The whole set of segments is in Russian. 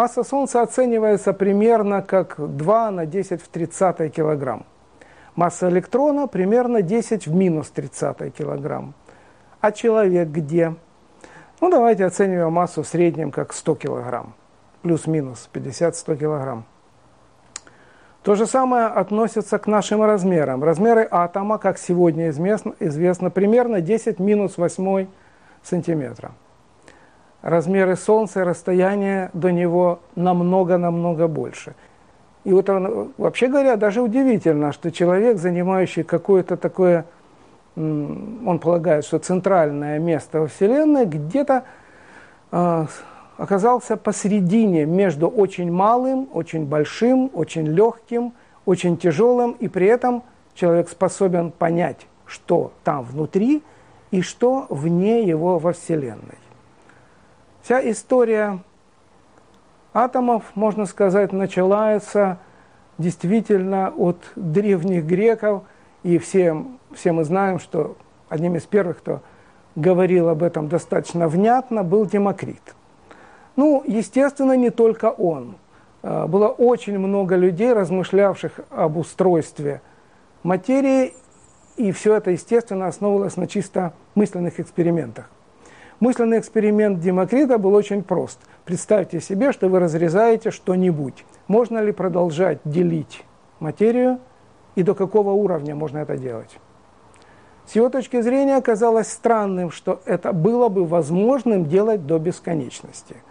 Масса Солнца оценивается примерно как 2 на 10 в 30 килограмм. Масса электрона примерно 10 в минус 30 килограмм. А человек где? Ну, давайте оцениваем массу в среднем как 100 килограмм. Плюс-минус 50-100 килограмм. То же самое относится к нашим размерам. Размеры атома, как сегодня известно, известно примерно 10 минус 8 сантиметра. Размеры Солнца расстояние до него намного-намного больше. И вот он, вообще говоря, даже удивительно, что человек, занимающий какое-то такое, он полагает, что центральное место во Вселенной, где-то э, оказался посередине между очень малым, очень большим, очень легким, очень тяжелым, и при этом человек способен понять, что там внутри и что вне его во Вселенной. Вся история атомов, можно сказать, начинается действительно от древних греков, и все, все мы знаем, что одним из первых, кто говорил об этом достаточно внятно, был Демокрит – ну, естественно, не только он. А, было очень много людей, размышлявших об устройстве материи, и все это, естественно, основывалось на чисто мысленных экспериментах. Мысленный эксперимент Демокрита был очень прост. Представьте себе, что вы разрезаете что-нибудь. Можно ли продолжать делить материю и до какого уровня можно это делать? С его точки зрения оказалось странным, что это было бы возможным делать до бесконечности –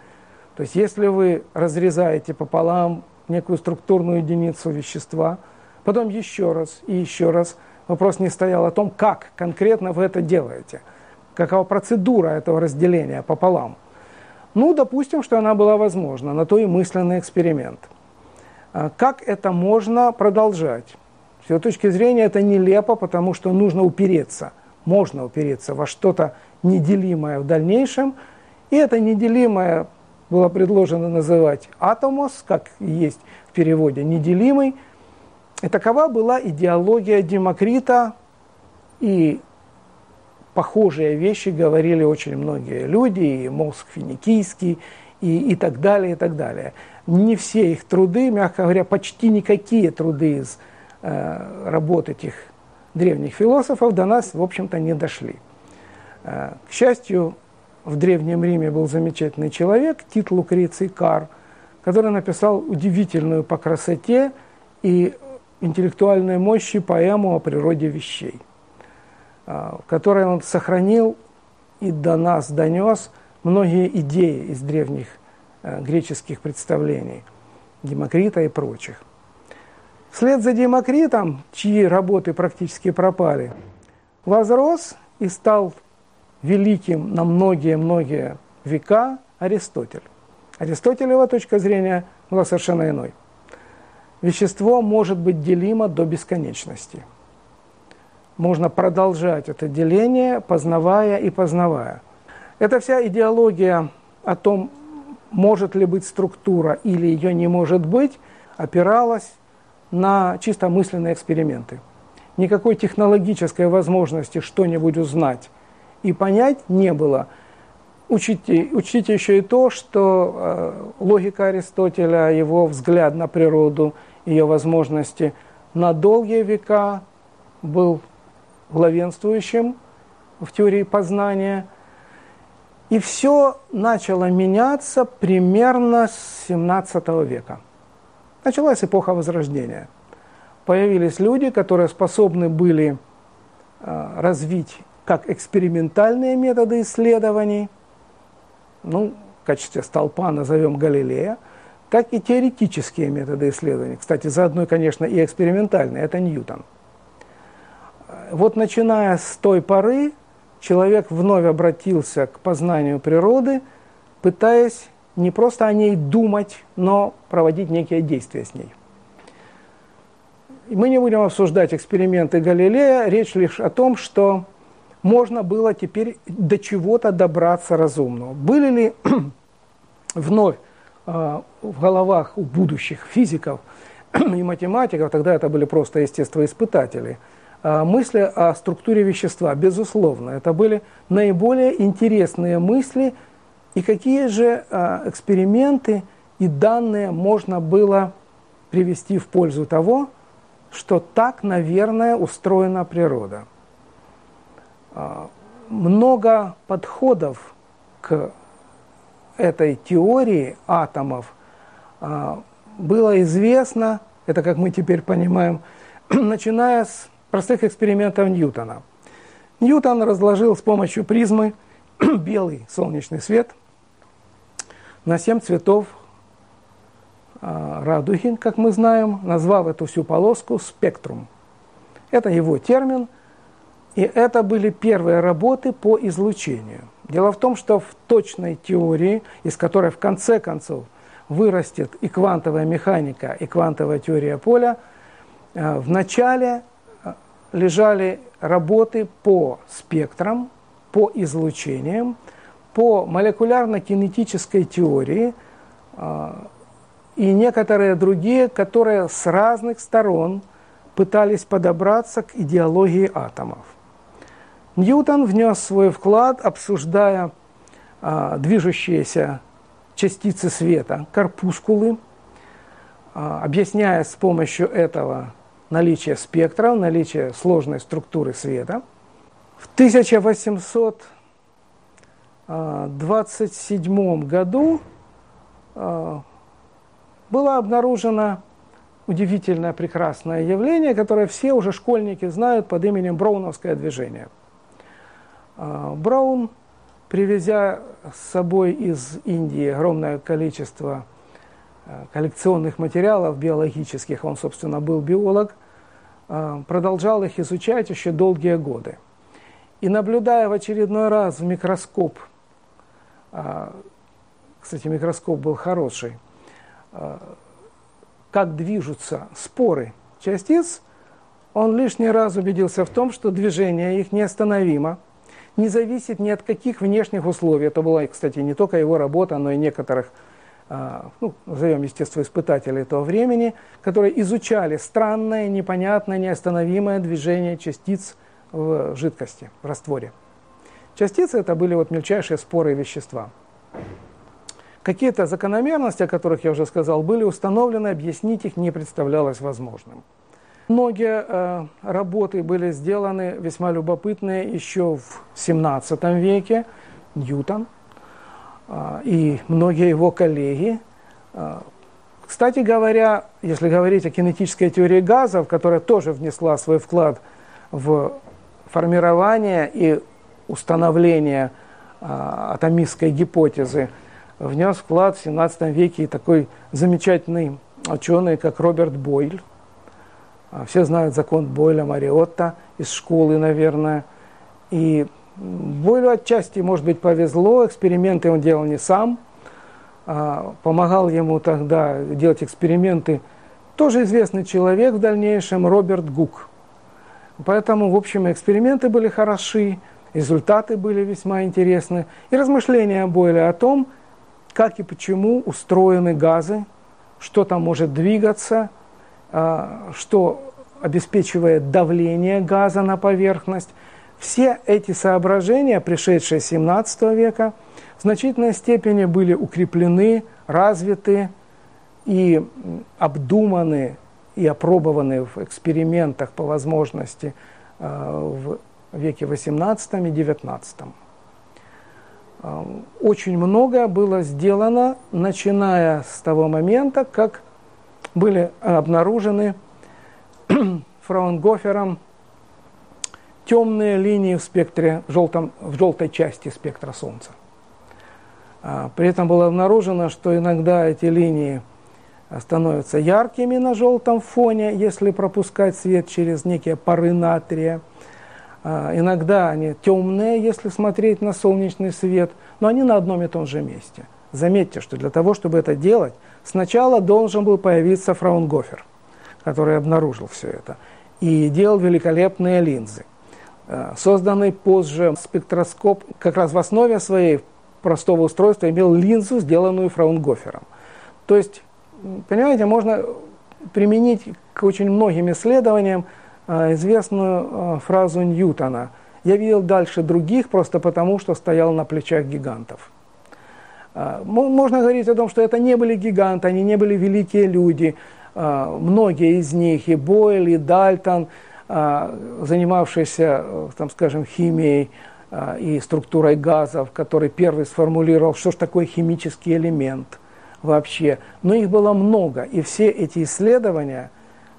то есть если вы разрезаете пополам некую структурную единицу вещества, потом еще раз и еще раз, вопрос не стоял о том, как конкретно вы это делаете, какова процедура этого разделения пополам. Ну, допустим, что она была возможна, на то и мысленный эксперимент. А как это можно продолжать? С его точки зрения это нелепо, потому что нужно упереться, можно упереться во что-то неделимое в дальнейшем, и это неделимое было предложено называть атомос, как есть в переводе, неделимый. И такова была идеология Демокрита, и похожие вещи говорили очень многие люди, и мозг финикийский, и, и так далее, и так далее. Не все их труды, мягко говоря, почти никакие труды из э, работ этих древних философов до нас, в общем-то, не дошли. Э, к счастью, в Древнем Риме был замечательный человек, Тит Лукреций Кар, который написал удивительную по красоте и интеллектуальной мощи поэму о природе вещей, а, в которой он сохранил и до нас донес многие идеи из древних э, греческих представлений, Демокрита и прочих. Вслед за Демокритом, чьи работы практически пропали, возрос и стал великим на многие-многие века Аристотель. Аристотелева точка зрения была совершенно иной. Вещество может быть делимо до бесконечности. Можно продолжать это деление, познавая и познавая. Эта вся идеология о том, может ли быть структура или ее не может быть, опиралась на чисто мысленные эксперименты. Никакой технологической возможности что-нибудь узнать и понять не было. Учите, учтите еще и то, что э, логика Аристотеля, его взгляд на природу, ее возможности на долгие века был главенствующим в теории познания. И все начало меняться примерно с 17 века. Началась эпоха Возрождения. Появились люди, которые способны были э, развить как экспериментальные методы исследований, ну, в качестве столпа назовем Галилея, так и теоретические методы исследований. Кстати, заодно, конечно, и экспериментальные, это Ньютон. Вот начиная с той поры, человек вновь обратился к познанию природы, пытаясь не просто о ней думать, но проводить некие действия с ней. И мы не будем обсуждать эксперименты Галилея, речь лишь о том, что можно было теперь до чего-то добраться разумного. Были ли вновь э, в головах у будущих физиков и математиков, тогда это были просто естествоиспытатели, мысли о структуре вещества? Безусловно, это были наиболее интересные мысли, и какие же э, эксперименты и данные можно было привести в пользу того, что так, наверное, устроена природа. А, много подходов к этой теории атомов было известно, это как мы теперь понимаем, начиная с простых экспериментов Ньютона. Ньютон разложил с помощью призмы белый солнечный свет на семь цветов а, радуги, как мы знаем, назвав эту всю полоску спектрум. Это его термин, и это были первые работы по излучению. Дело в том, что в точной теории, из которой в конце концов вырастет и квантовая механика, и квантовая теория поля, а, в начале лежали работы по спектрам, по излучениям, по молекулярно-кинетической теории, и некоторые другие, которые с разных сторон пытались подобраться к идеологии атомов. Ньютон внес свой вклад, обсуждая а, движущиеся частицы света, корпускулы, а, объясняя с помощью этого наличие спектра, наличие сложной структуры света. В 1827 году а, было обнаружено удивительное, прекрасное явление, которое все уже школьники знают под именем Броуновское движение. А, Браун, привезя с собой из Индии огромное количество а, коллекционных материалов биологических, он, собственно, был биолог, а, продолжал их изучать еще долгие годы. И наблюдая в очередной раз в микроскоп, кстати, микроскоп был хороший, Э, как движутся споры частиц, он лишний раз убедился в том, что движение их неостановимо, не зависит ни от каких внешних условий. Это была, кстати, не только его работа, но и некоторых, э, ну, назовем естествоиспытателей этого времени, которые изучали странное, непонятное, неостановимое движение частиц в жидкости, в растворе. Частицы это были вот мельчайшие споры вещества. Какие-то закономерности, о которых я уже сказал, были установлены, объяснить их не представлялось возможным. Многие э, работы были сделаны весьма любопытные еще в 17 веке. Ньютон и многие его коллеги. Э, кстати говоря, если говорить о кинетической теории газов, которая тоже внесла свой вклад в формирование и установление э, атомистской гипотезы, внес вклад в 17 веке такой замечательный ученый, как Роберт Бойль. А, все знают закон Бойля Мариотта из школы, наверное. И Бойлю отчасти, может быть, повезло, эксперименты он делал не сам. А, помогал ему тогда делать эксперименты тоже известный человек в дальнейшем, Роберт Гук. Поэтому, в общем, эксперименты были хороши, результаты были весьма интересны. И размышления Бойля о том, как и почему устроены газы, что там может двигаться, а, что обеспечивает давление газа на поверхность. Все эти соображения, пришедшие с 17 века, в значительной степени были укреплены, развиты и обдуманы и опробованы в экспериментах по возможности а, в веке 18 и 19. Э, очень многое было сделано, начиная с того момента, как были обнаружены Фраунгофером темные линии в спектре, в, желтом, в желтой части спектра Солнца. А, при этом было обнаружено, что иногда эти линии становятся яркими на желтом фоне, если пропускать свет через некие пары натрия. А, иногда они темные, если смотреть на солнечный свет, но они на одном и том же месте. Заметьте, что для того, чтобы это делать, сначала должен был появиться Фраунгофер, который обнаружил все это, и делал великолепные линзы. А, созданный позже спектроскоп как раз в основе своей простого устройства имел линзу, сделанную Фраунгофером. То есть, понимаете, можно применить к очень многим исследованиям Э, известную э, фразу Ньютона «Я видел дальше других просто потому, что стоял на плечах гигантов». Можно говорить о том, что это не были гиганты, они не были великие люди. Многие из них, и Бойл, и Дальтон, а, занимавшиеся, там, скажем, химией и структурой газов, который первый сформулировал, что же такое химический элемент вообще. Но их было много, и все эти исследования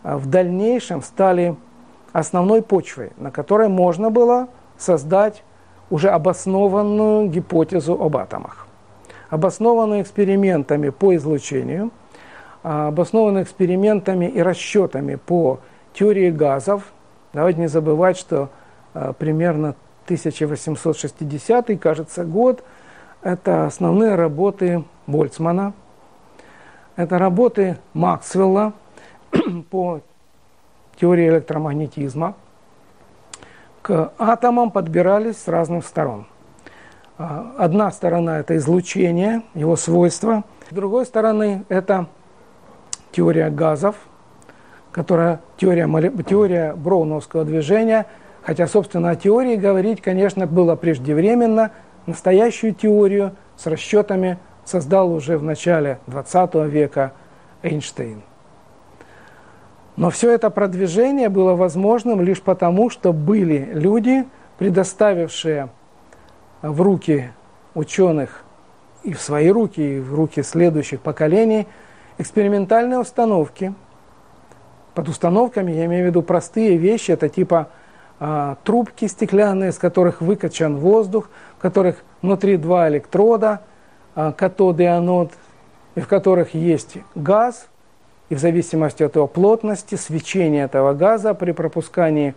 в дальнейшем стали основной почвой, на которой можно было создать уже обоснованную гипотезу об атомах обоснованную экспериментами по излучению, а, обоснованную экспериментами и расчетами по теории газов. Давайте не забывать, что а, примерно 1860 кажется, год – это основные работы Больцмана, это работы Максвелла по теории электромагнетизма. К атомам подбирались с разных сторон. А, одна сторона – это излучение, его свойства. С другой стороны – это теория газов, которая теория, теория броуновского движения. Хотя, собственно, о теории говорить, конечно, было преждевременно. Настоящую теорию с расчетами создал уже в начале 20 века Эйнштейн. Но все это продвижение было возможным лишь потому, что были люди, предоставившие в руки ученых и в свои руки, и в руки следующих поколений экспериментальные установки. Под установками я имею в виду простые вещи, это типа а, трубки стеклянные, из которых выкачан воздух, в которых внутри два электрода, а, катод и анод, и в которых есть газ, и в зависимости от его плотности, свечение этого газа при пропускании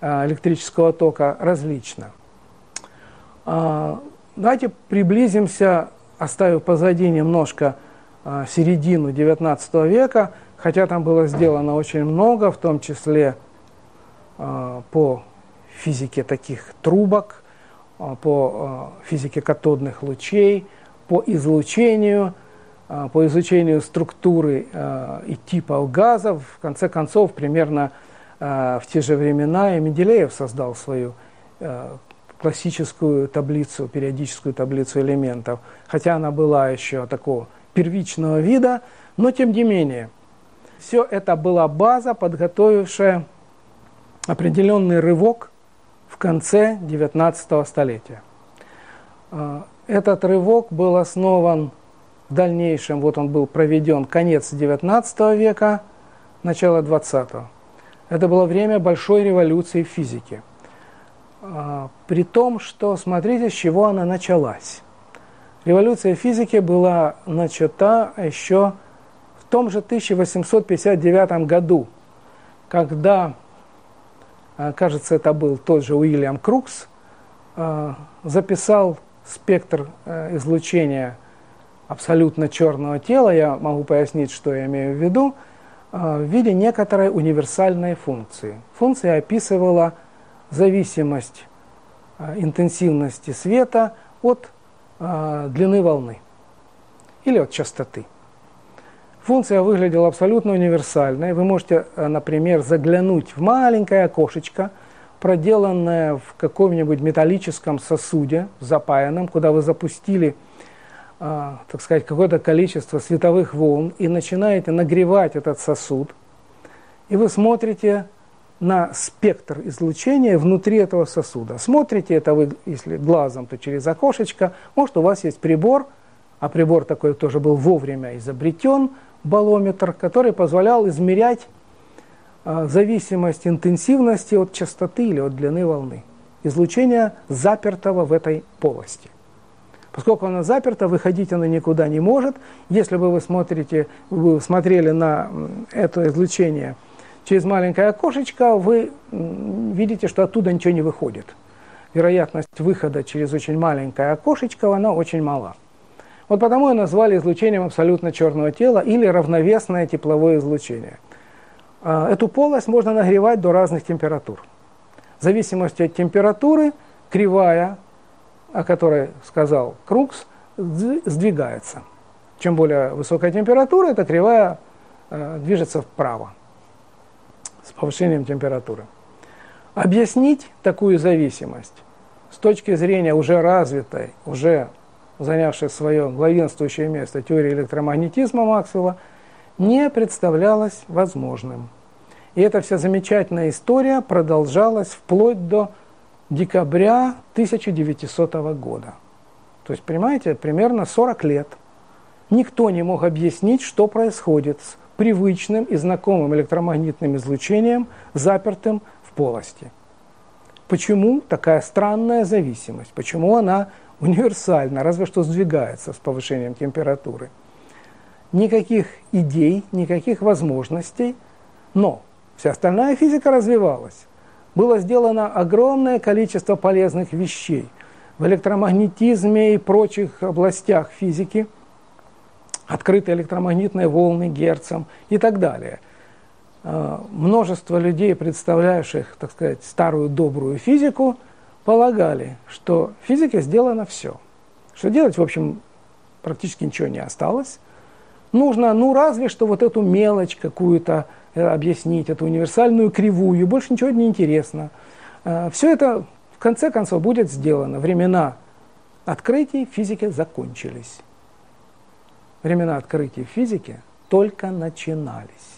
а, электрического тока различно. А, давайте приблизимся, оставив позади немножко а, середину XIX века, хотя там было сделано очень много, в том числе а, по физике таких трубок, по физике катодных лучей, по излучению, по изучению структуры и типов газов. В конце концов, примерно в те же времена и Менделеев создал свою классическую таблицу, периодическую таблицу элементов, хотя она была еще такого первичного вида, но тем не менее, все это была база, подготовившая определенный рывок в конце 19 столетия. А, этот рывок был основан в дальнейшем, вот он был проведен конец 19 века, начало 20 -го. Это было время большой революции в физике – а, при том, что смотрите, с чего она началась. Революция физики была начата еще в том же 1859 году, когда, а, кажется, это был тот же Уильям Крукс, а, записал спектр излучения абсолютно черного тела, я могу пояснить, что я имею в виду, в виде некоторой универсальной функции. Функция описывала зависимость интенсивности света от длины волны или от частоты. Функция выглядела абсолютно универсальной. Вы можете, а, например, заглянуть в маленькое окошечко, проделанное в каком-нибудь металлическом сосуде запаянном, куда вы запустили, так сказать, какое-то количество световых волн и начинаете нагревать этот сосуд. И вы смотрите на спектр излучения внутри этого сосуда. Смотрите это вы, если глазом, то через окошечко. Может, у вас есть прибор, а прибор такой тоже был вовремя изобретен, балометр, который позволял измерять э, зависимость интенсивности от частоты или от длины волны. Излучение запертого в этой полости. Поскольку оно заперто, выходить оно никуда не может. Если бы вы, смотрите, вы смотрели на это излучение – через маленькое окошечко вы видите, что оттуда ничего не выходит. Вероятность выхода через очень маленькое окошечко, она очень мала. Вот потому и назвали излучением абсолютно черного тела или равновесное тепловое излучение. А, эту полость можно нагревать до разных температур. В зависимости от температуры кривая, о которой сказал Крукс, сдвигается. Чем более высокая температура, эта кривая э, движется вправо с повышением температуры. Объяснить такую зависимость с точки зрения уже развитой, уже занявшая свое главенствующее место теории электромагнетизма Максвелла, не представлялось возможным. И эта вся замечательная история продолжалась вплоть до декабря 1900 года. То есть, понимаете, примерно 40 лет никто не мог объяснить, что происходит с привычным и знакомым электромагнитным излучением, запертым в полости. Почему такая странная зависимость? Почему она универсальна, разве что сдвигается с повышением температуры? Никаких идей, никаких возможностей, но вся остальная физика развивалась. Было сделано огромное количество полезных вещей в электромагнетизме и прочих областях физики, открытые электромагнитные волны Герцем и так далее – Э, множество людей, представляющих, так сказать, старую добрую физику, полагали, что в физике сделано все. Что делать, в общем, практически ничего не осталось. Нужно, ну, разве что вот эту мелочь какую-то э, объяснить, эту универсальную кривую, больше ничего не интересно. Э, все это, в конце концов, будет сделано. Времена открытий в физике закончились. Времена открытий в физике только начинались.